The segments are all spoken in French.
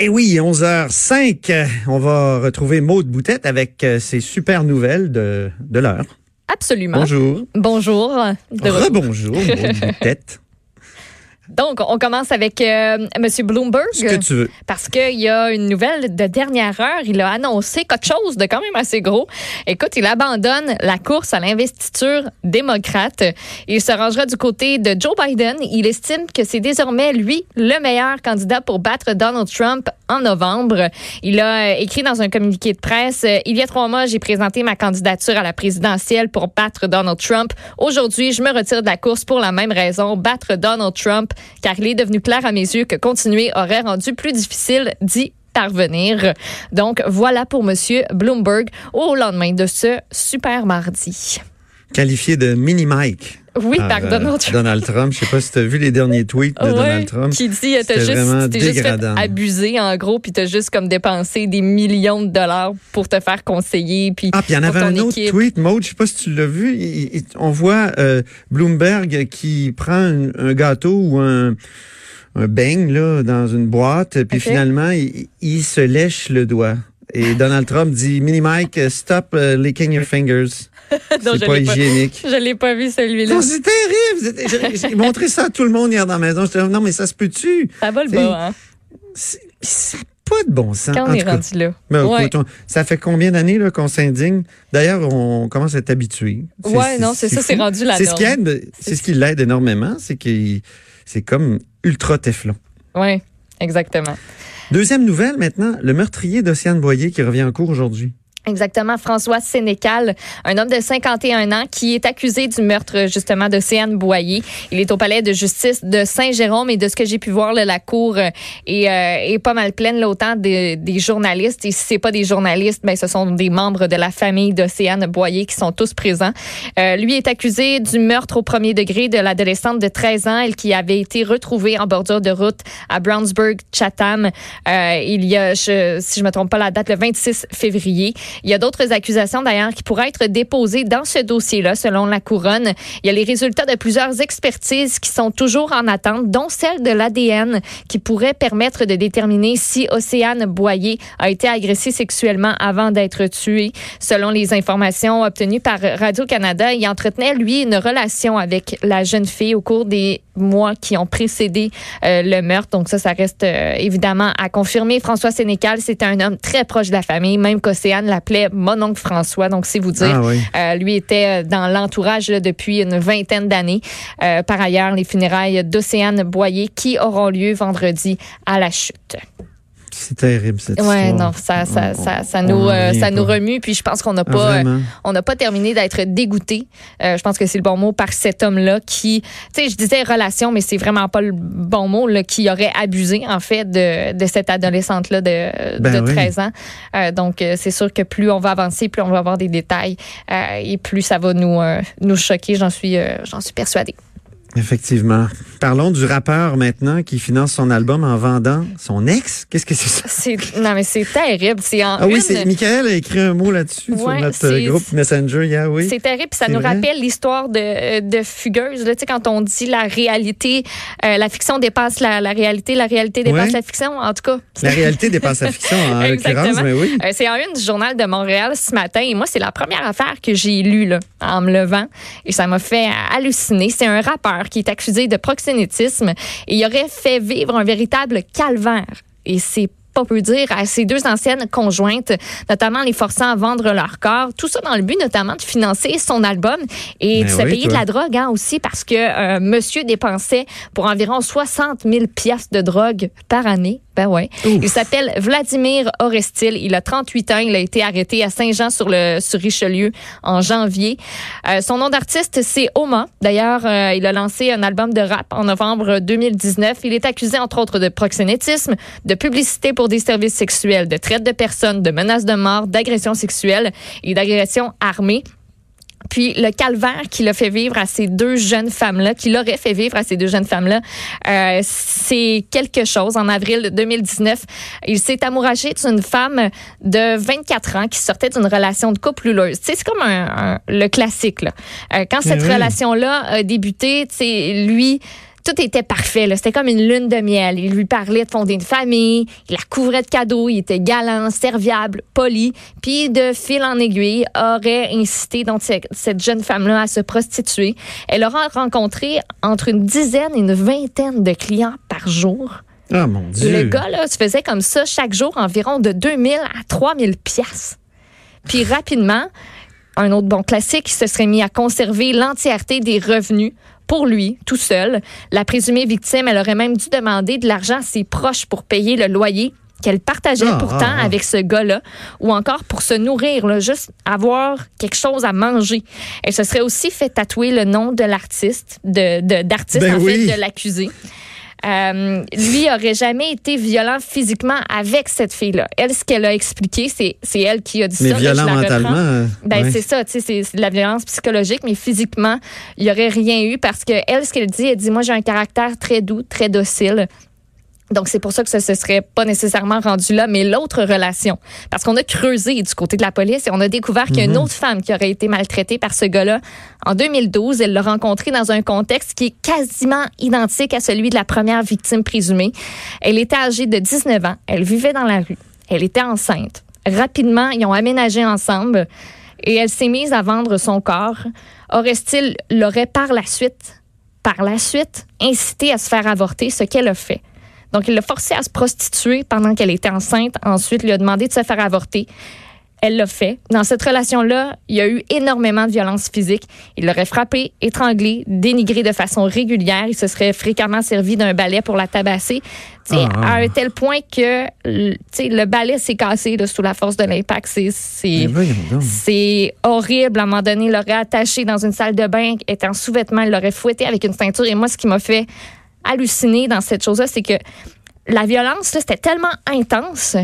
Et oui, 11h05, on va retrouver Maude Boutette avec euh, ses super nouvelles de, de l'heure. Absolument. Bonjour. Bonjour. De retour. Rebonjour, Maude Boutette. Donc, on commence avec euh, M. Bloomberg. Ce que tu veux. Parce qu'il y a une nouvelle de dernière heure. Il a annoncé quelque chose de quand même assez gros. Écoute, il abandonne la course à l'investiture démocrate. Il se rangera du côté de Joe Biden. Il estime que c'est désormais lui le meilleur candidat pour battre Donald Trump en novembre. Il a euh, écrit dans un communiqué de presse, euh, il y a trois mois, j'ai présenté ma candidature à la présidentielle pour battre Donald Trump. Aujourd'hui, je me retire de la course pour la même raison, battre Donald Trump car il est devenu clair à mes yeux que continuer aurait rendu plus difficile d'y parvenir. Donc voilà pour Monsieur Bloomberg au lendemain de ce super mardi. Qualifié de mini Mike. Oui, par, euh, Donald Trump. Donald Trump. Je sais pas si tu as vu les derniers tweets de Ouais, Donald Trump. Qui dit, t'as C'était juste, t'es juste fait abuser en gros, puis t'as juste comme dépensé des millions de dollars pour te faire conseiller, puis Ah, puis il y en avait un autre tweet, Maud, je sais pas si tu l'as vu. il- il- on voit euh, Bloomberg qui prend un, un gâteau ou un, un beigne là, dans une boîte, puis finalement, il, il se lèche le doigt. Et Donald Trump dit, Mini Mike, stop uh, licking your fingers. C'est pas l'ai pas. hygiénique. Je l'ai pas vu celui-là. C'est terrible. J'ai montré ça à tout le monde hier dans la maison. J'étais non, mais ça se peut-tu? Ça va le bas, hein? C'est- Ça pas de bon sens. Quand En on est cas, rendu là. ben, ouais. écoute, on- ça fait combien d'années qu'on s'indigne? D'ailleurs, on commence à être habitué. Ouais, non, c'est ça, c'est rendu la C'est ce qui aide, c'est ce qui l'aide énormément, c'est qu'il c'est comme ultra Teflon. Oui, exactement. Deuxième nouvelle maintenant, le meurtrier d'Océane Boyer qui revient en cours aujourd'hui. Exactement, François Sénécal, un homme de 51 ans qui est accusé du meurtre justement d'Océane Boyer. Il est au palais de justice de Saint-Jérôme et de ce que j'ai pu voir, là, la cour euh, est, euh, est pas mal pleine, là, autant des, des journalistes. Et si c'est pas des journalistes, ben, ce sont des membres de la famille d'Océane Boyer qui sont tous présents. Euh, lui est accusé du meurtre au premier degré de l'adolescente de 13 ans, elle qui avait été retrouvée en bordure de route à Brownsburg, Chatham. Euh, il y a, je, si je me trompe pas la date, le 26 février. Il y a d'autres accusations d'ailleurs qui pourraient être déposées dans ce dossier-là, selon la couronne. Il y a les résultats de plusieurs expertises qui sont toujours en attente, dont celle de l'ADN qui pourrait permettre de déterminer si Océane Boyer a été agressée sexuellement avant d'être tuée. Selon les informations obtenues par Radio-Canada, il entretenait, lui, une relation avec la jeune fille au cours des mois qui ont précédé euh, le meurtre. Donc ça, ça reste euh, évidemment à confirmer. François Sénécal, c'était un homme très proche de la famille, même qu'Océane l'appelait mon oncle François. Donc c'est vous dire. Ah oui. Euh, lui était dans l'entourage depuis une vingtaine d'années. Par ailleurs, les funérailles d'Océane Boyer qui auront lieu vendredi à la chute. C'est terrible cette Ouais, histoire. non, ça, ça, On- ça, ça nous, euh, ça nous remue. Puis je pense qu'on n'a Ah, pas, euh, on n'a pas terminé d'être dégoûté. Euh, je pense que c'est le bon mot par cet homme-là qui, tu sais, je disais relation, mais c'est vraiment pas le bon mot, là, qui aurait abusé en fait de, de cette adolescente-là de, Ben de oui. 13 ans. Donc c'est sûr que plus on va avancer, plus on va avoir des détails et plus ça va nous nous choquer. J'en suis, j'en suis persuadée. Effectivement. Parlons du rappeur maintenant qui finance son album en vendant son ex. Qu'est-ce que c'est ça? C'est non mais c'est terrible. C'est en Ah oui, c'est Michael a écrit un mot là-dessus sur Ouais, notre euh, c'est- groupe Messenger hier, oui. C'est terrible, puis ça nous vrai? rappelle l'histoire de, de Fugueuse. Là, tu sais, quand on dit la réalité, euh, la fiction dépasse la, la réalité, la réalité dépasse Ouais. la fiction. En tout cas, La réalité dépasse la fiction en l'occurrence, mais oui. Euh, c'est en une du journal de Montréal ce matin. Et moi, c'est la première affaire que j'ai lue là, en me levant. Et ça m'a fait halluciner. C'est un rappeur qui est accusé de proxénétisme et il aurait fait vivre un véritable calvaire. Et c'est pas peu dire à ses deux anciennes conjointes, notamment les forçant à vendre leur corps. Tout ça dans le but notamment de financer son album et de se payer toi. de la drogue hein, aussi parce que euh, monsieur dépensait pour environ 60 000 piastres de drogue par année. Ben ouais. Ouf. Il s'appelle Vladimir Orestil. Il a 38 ans. Il a été arrêté à Saint-Jean sur le sur Richelieu en janvier. Euh, son nom d'artiste c'est Oma. D'ailleurs, euh, il a lancé un album de rap en novembre 2019. Il est accusé entre autres de proxénétisme, de publicité pour des services sexuels, de traite de personnes, de menaces de mort, d'agression sexuelle et d'agression armée. Puis le calvaire qu'il a fait vivre à ces deux jeunes femmes-là, qu'il aurait fait vivre à ces deux jeunes femmes-là, euh, c'est quelque chose. En avril 2019, il s'est amouragé d'une femme de 24 ans qui sortait d'une relation de couple houleuse. Tu sais, c'est comme un, un- le classique. Là. Euh, quand Mais cette oui. relation-là a débuté, lui tout était parfait. C'était comme une lune de miel. Il lui parlait de fonder une famille, il la couvrait de cadeaux, il était galant, serviable, poli. Puis de fil en aiguille, aurait incité donc cette jeune femme-là à se prostituer. Elle aura rencontré entre une dizaine et une vingtaine de clients par jour. Ah, mon Dieu. Le gars, là, se faisait comme ça chaque jour environ de 2000 à 3000 pièces. Puis rapidement, un autre bon classique, il se serait mis à conserver l'entièreté des revenus pour lui, tout seul. La présumée victime, elle aurait même dû demander de l'argent à ses proches pour payer le loyer qu'elle partageait ah, pourtant ah, ah. avec ce gars-là, ou encore pour se nourrir, juste avoir quelque chose à manger. Elle se serait aussi fait tatouer le nom de l'artiste, de d'artiste ben en fait de l'accusé. Euh, lui aurait jamais été violent physiquement avec cette fille-là. Elle, ce qu'elle a expliqué, c'est, c'est elle qui a dit mais ça. violent mentalement. Euh, ben, c'est ça, tu sais, c'est, de la violence psychologique, mais physiquement, il y aurait rien eu parce que elle, ce qu'elle dit, elle dit, moi, j'ai un caractère très doux, très docile. Donc, c'est pour ça que ça se serait pas nécessairement rendu là, mais l'autre relation. Parce qu'on a creusé du côté de la police et on a découvert qu'il y a une mhm. autre femme qui aurait été maltraitée par ce gars-là. En 2012, elle l'a rencontré dans un contexte qui est quasiment identique à celui de la première victime présumée. Elle était âgée de 19 ans. Elle vivait dans la rue. Elle était enceinte. Rapidement, ils ont aménagé ensemble et elle s'est mise à vendre son corps. Aurait-il l'aurait par la suite, par la suite, incité à se faire avorter, ce qu'elle a fait. Donc, il l'a forcée à se prostituer pendant qu'elle était enceinte. Ensuite, il lui a demandé de se faire avorter. Elle l'a fait. Dans cette relation-là, il y a eu énormément de violence physique. Il l'aurait frappé, étranglé, dénigré de façon régulière. Il se serait fréquemment servi d'un balai pour la tabasser. Ah, ah. À un tel point que le balai s'est cassé sous la force de l'impact. C'est horrible. À un moment donné, il l'aurait attaché dans une salle de bain, étant sous-vêtement, il l'aurait fouetté avec une ceinture. Et moi, ce qui m'a fait halluciné dans cette chose-là, c'est que la violence, c'était tellement intense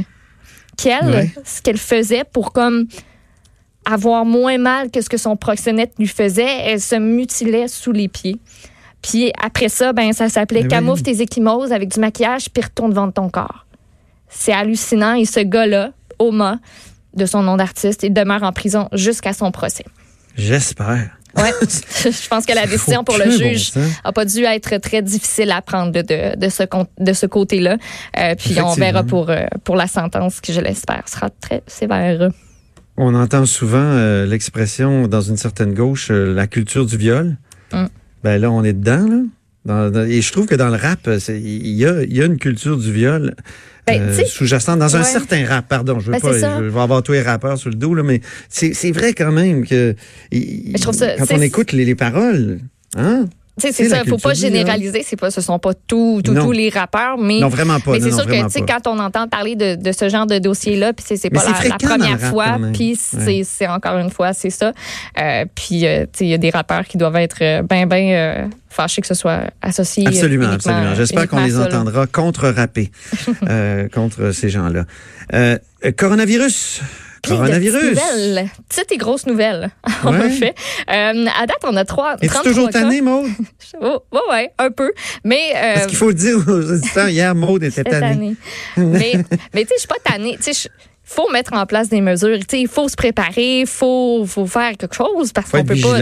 qu'elle, ce qu'elle faisait pour comme avoir moins mal que ce que son proxénète lui faisait, elle se mutilait sous les pieds. Puis après ça, ben ça s'appelait camoufle tes échymoses avec du maquillage puis retourne vendre ton corps. C'est hallucinant et ce gars-là, Oma, de son nom d'artiste, il demeure en prison jusqu'à son procès. J'espère. Ouais, je pense que la décision pour le juge a pas dû être très difficile à prendre de, de, ce, de ce côté-là. Euh, puis on verra pour, euh, pour la sentence qui, je l'espère, sera très sévère. On entend souvent euh, l'expression dans une certaine gauche, la culture du viol. Mm. Ben là, on est dedans. Là. Et je trouve que dans le rap, il y a, y a une culture du viol. Ben, euh, sous-jacent dans un certain rap, pardon, je veux ben, pas, je vais avoir tous les rappeurs sur le dos, là, mais c'est vrai quand même que quand on écoute les, les paroles, hein? C'est ça, il faut pas généraliser, c'est pas ce sont pas tous tous les rappeurs mais Non, vraiment pas. Mais c'est sûr que quand on entend parler de, de ce genre de dossier là, puis c'est pas la, première fois, puis c'est encore une fois, c'est ça. Euh, puis euh, il y a des rappeurs qui doivent être euh, ben ben euh, fâchés que ce soit associé Absolument, absolument. J'espère qu'on les entendra contre-rapper contre ces gens-là. coronavirus Coronavirus. Nouvelles, petites et grosses nouvelles, en fait. Euh, à date, on a trois. Es-tu toujours tannée, Maude? oh, ouais, un peu. Mais. Euh, Parce qu'il faut le dire aux auditeurs, hier, Maude était tannée. mais, mais tu sais, je suis pas tannée. Tu sais, faut mettre en place des mesures. Il faut se préparer, il faut, faut faire quelque chose parce qu'on peut pas.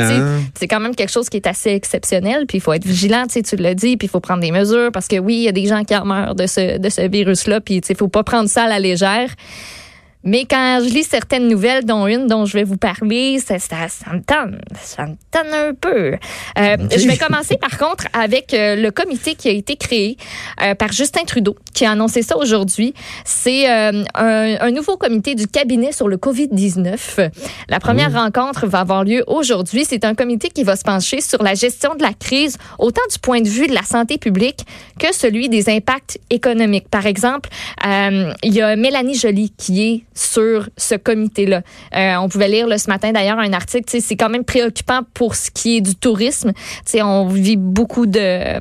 C'est quand même quelque chose qui est assez exceptionnel. Puis il faut être vigilant, tu l'as dit, puis il faut prendre des mesures parce que oui, il y a des gens qui meurent de ce, de ce virus-là. Puis il faut pas prendre ça à la légère. Mais quand je lis certaines nouvelles, dont une dont je vais vous parler, ça, ça, ça me tente. Ça me tente un peu. Euh, je vais commencer par contre avec euh, le comité qui a été créé euh, par Justin Trudeau, qui a annoncé ça aujourd'hui. C'est un, un, nouveau comité du cabinet sur le COVID-19. La première mmh. rencontre va avoir lieu aujourd'hui. C'est un comité qui va se pencher sur la gestion de la crise, autant du point de vue de la santé publique que celui des impacts économiques. Par exemple, il y a Mélanie Joly qui est sur ce comité-là. Euh, on pouvait lire ce matin d'ailleurs un article, c'est quand même préoccupant pour ce qui est du tourisme. on vit beaucoup de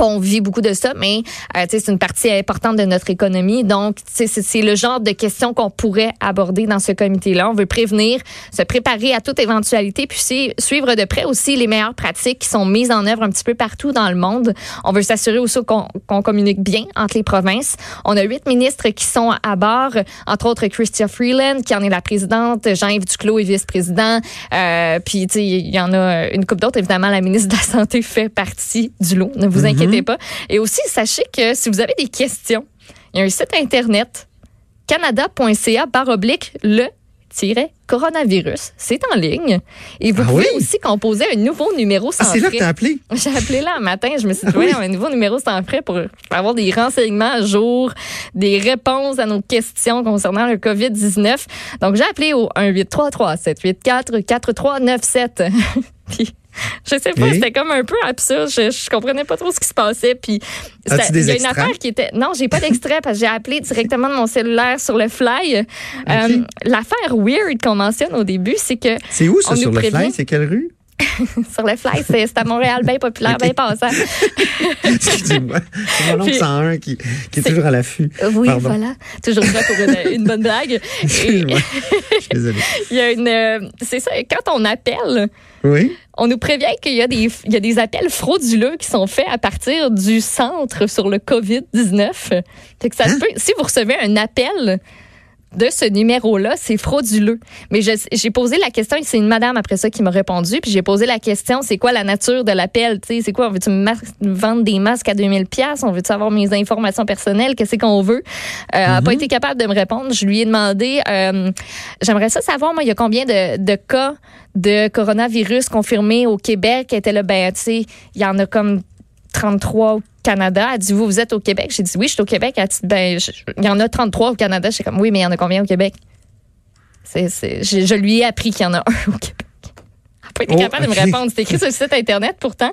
on vit beaucoup de ça, mais euh, c'est une partie importante de notre économie. Donc, c'est le genre de questions qu'on pourrait aborder dans ce comité-là. On veut prévenir, se préparer à toute éventualité, puis suivre de près aussi les meilleures pratiques qui sont mises en œuvre un petit peu partout dans le monde. On veut s'assurer aussi qu'on communique bien entre les provinces. On a huit ministres qui sont à bord, entre autres Christian Freeland, qui en est la présidente, Jean-Yves Duclos est vice-président, euh, puis il y en a une couple d'autres. Évidemment, la ministre de la Santé fait partie du lot. Ne vous mm-hmm. Inquiétez pas. Et aussi, sachez que si vous avez des questions, il y a un site internet canada.ca baroblique le coronavirus. C'est en ligne. Et vous ah pouvez aussi composer un nouveau numéro sans ah, c'est là que tu as appelé? J'ai appelé là un matin. Je me suis dit, ah un nouveau numéro sans frais pour avoir des renseignements à jour, des réponses à nos questions concernant le COVID-19. Donc, j'ai appelé au 1-833-784-4397. Puis, je sais pas, c'était comme un peu absurde. Je, je comprenais pas trop ce qui se passait. Puis il y a une affaire qui était. Non, j'ai pas d'extrait parce que j'ai appelé directement de mon cellulaire sur le fly. Euh, l'affaire weird qu'on mentionne au début, c'est que. C'est où ça sur le fly? C'est quelle rue? sur le fly, c'est à Montréal, bien populaire, bien passant. Excusez-moi, c'est mon oncle 101 qui, qui est, toujours à l'affût. Oui, voilà, toujours prêt pour une, une bonne blague. Excusez-moi, je suis désolée. Il y a une, euh, c'est ça, quand on appelle, oui. On nous prévient qu'il y, a des, il y a des appels frauduleux qui sont faits à partir du centre sur le COVID-19. que ça hein? peut, si vous recevez un appel de ce numéro-là, c'est frauduleux. Mais j'ai posé la question, c'est une madame après ça qui m'a répondu, puis j'ai posé la question, c'est quoi la nature de l'appel? C'est quoi, on veut-tu vendre des masques à 2000 pièces On veut-tu avoir mes informations personnelles? Qu'est-ce qu'on veut? Euh, Elle n'a pas mm-hmm. été capable de me répondre. Je lui ai demandé, euh, j'aimerais ça savoir, moi, il y a combien de, de cas de coronavirus confirmés au Québec? Elle était là, ben, tu sais, il y en a comme 33 au Canada. Elle dit, vous, vous êtes au Québec? J'ai dit, oui, je suis au Québec. Elle dit, ben, il y en a 33 au Canada. Je suis comme, oui, mais il y en a combien au Québec? C'est, je, lui ai appris qu'il y en a un au Québec. Elle n'a pas été oh, capable de me répondre. C'est écrit sur le site Internet, pourtant.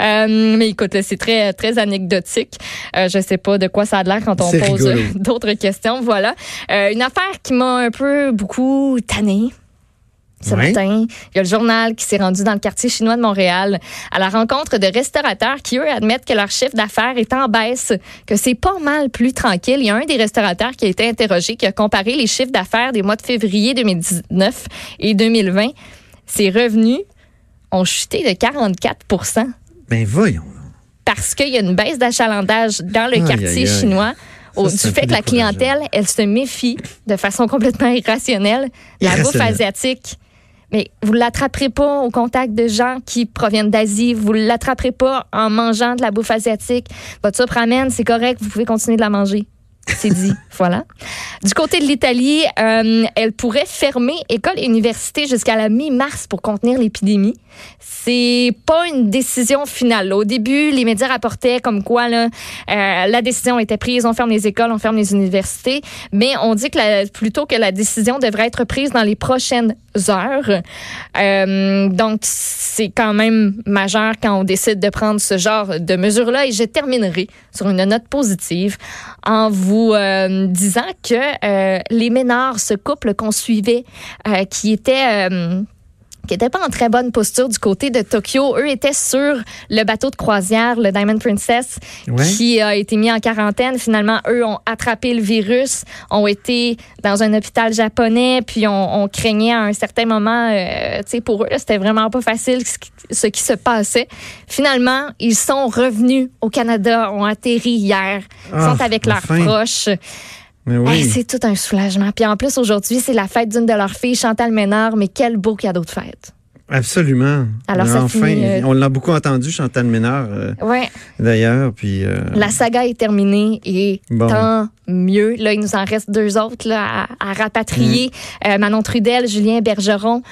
Euh, mais écoute, c'est très, très anecdotique. Euh, je sais pas de quoi ça a l'air quand on pose d'autres questions. Voilà. Euh, une affaire qui m'a un peu beaucoup tannée ce matin. Il y a le journal qui s'est rendu dans le quartier chinois de Montréal à la rencontre de restaurateurs qui, eux, admettent que leur chiffre d'affaires est en baisse, que c'est pas mal plus tranquille. Il y a un des restaurateurs qui a été interrogé, qui a comparé les chiffres d'affaires des mois de février 2019 et 2020. Ses revenus ont chuté de 44% Ben voyons. Parce qu'il y a une baisse d'achalandage dans le quartier chinois. du fait que la clientèle, elle se méfie de façon complètement irrationnelle. La bouffe asiatique mais vous l'attraperez pas au contact de gens qui proviennent d'Asie. Vous l'attraperez pas en mangeant de la bouffe asiatique. Votre soupe ramen, c'est correct, vous pouvez continuer de la manger. C'est dit. voilà. Du côté de l'Italie, euh, elle pourrait fermer école et université jusqu'à la mi-mars pour contenir l'épidémie. C'est pas une décision finale. Au début, les médias rapportaient comme quoi euh, la décision était prise, on ferme les écoles, on ferme les universités, mais on dit que plutôt que la décision devrait être prise dans les prochaines heures. Euh, donc, c'est quand même majeur quand on décide de prendre ce genre de mesures-là. Et je terminerai sur une note positive en vous euh, disant que les Ménards, ce couple qu'on suivait, qui était qui n'étaient pas en très bonne posture du côté de Tokyo. Eux étaient sur le bateau de croisière, le Diamond Princess, qui a été mis en quarantaine. Finalement, eux ont attrapé le virus, ont été dans un hôpital japonais, puis on, craignait à un certain moment, euh, tu sais, pour eux, c'était vraiment pas facile ce qui, se passait. Finalement, ils sont revenus au Canada, ont atterri hier, ah, sont avec leurs proches. C'est tout un soulagement. Puis en plus, aujourd'hui, c'est la fête d'une de leurs filles, Chantal Ménard, mais quel beau cadeau de fête. Absolument. Alors, ça enfin, euh, on l'a beaucoup entendu, Chantal Ménard. Euh, ouais. D'ailleurs, puis. Euh, la saga est terminée et tant mieux. Là, il nous en reste deux autres là, à, rapatrier. Mm. Manon Trudel, Julien Bergeron,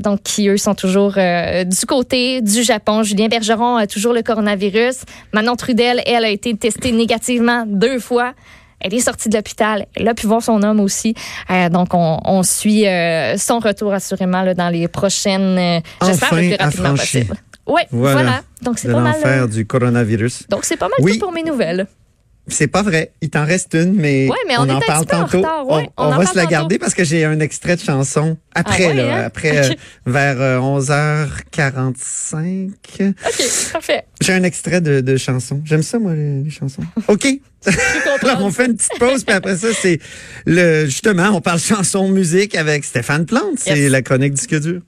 donc qui eux sont toujours du côté du Japon. Julien Bergeron a toujours le coronavirus. Manon Trudel, elle, a été testée négativement deux fois. Elle est sortie de l'hôpital. Elle a pu voir son homme aussi. Euh, donc, on, suit euh, son retour assurément là, dans les prochaines. Euh, J'espère le plus rapidement possible. Oui, voilà. Donc, c'est pas mal. du coronavirus. Donc, c'est pas mal tout pour mes nouvelles. C'est pas vrai. Il t'en reste une, mais, on, en parle tantôt. on, va se la garder parce que j'ai un extrait de chanson après, ah là, hein? après euh, vers 11h45. OK, parfait. J'ai un extrait de, de chanson. J'aime ça, moi, les, chansons. OK. On fait une petite pause, puis après ça, c'est le justement, on parle chanson musique avec Stéphane Plante. C'est la chronique disque dur.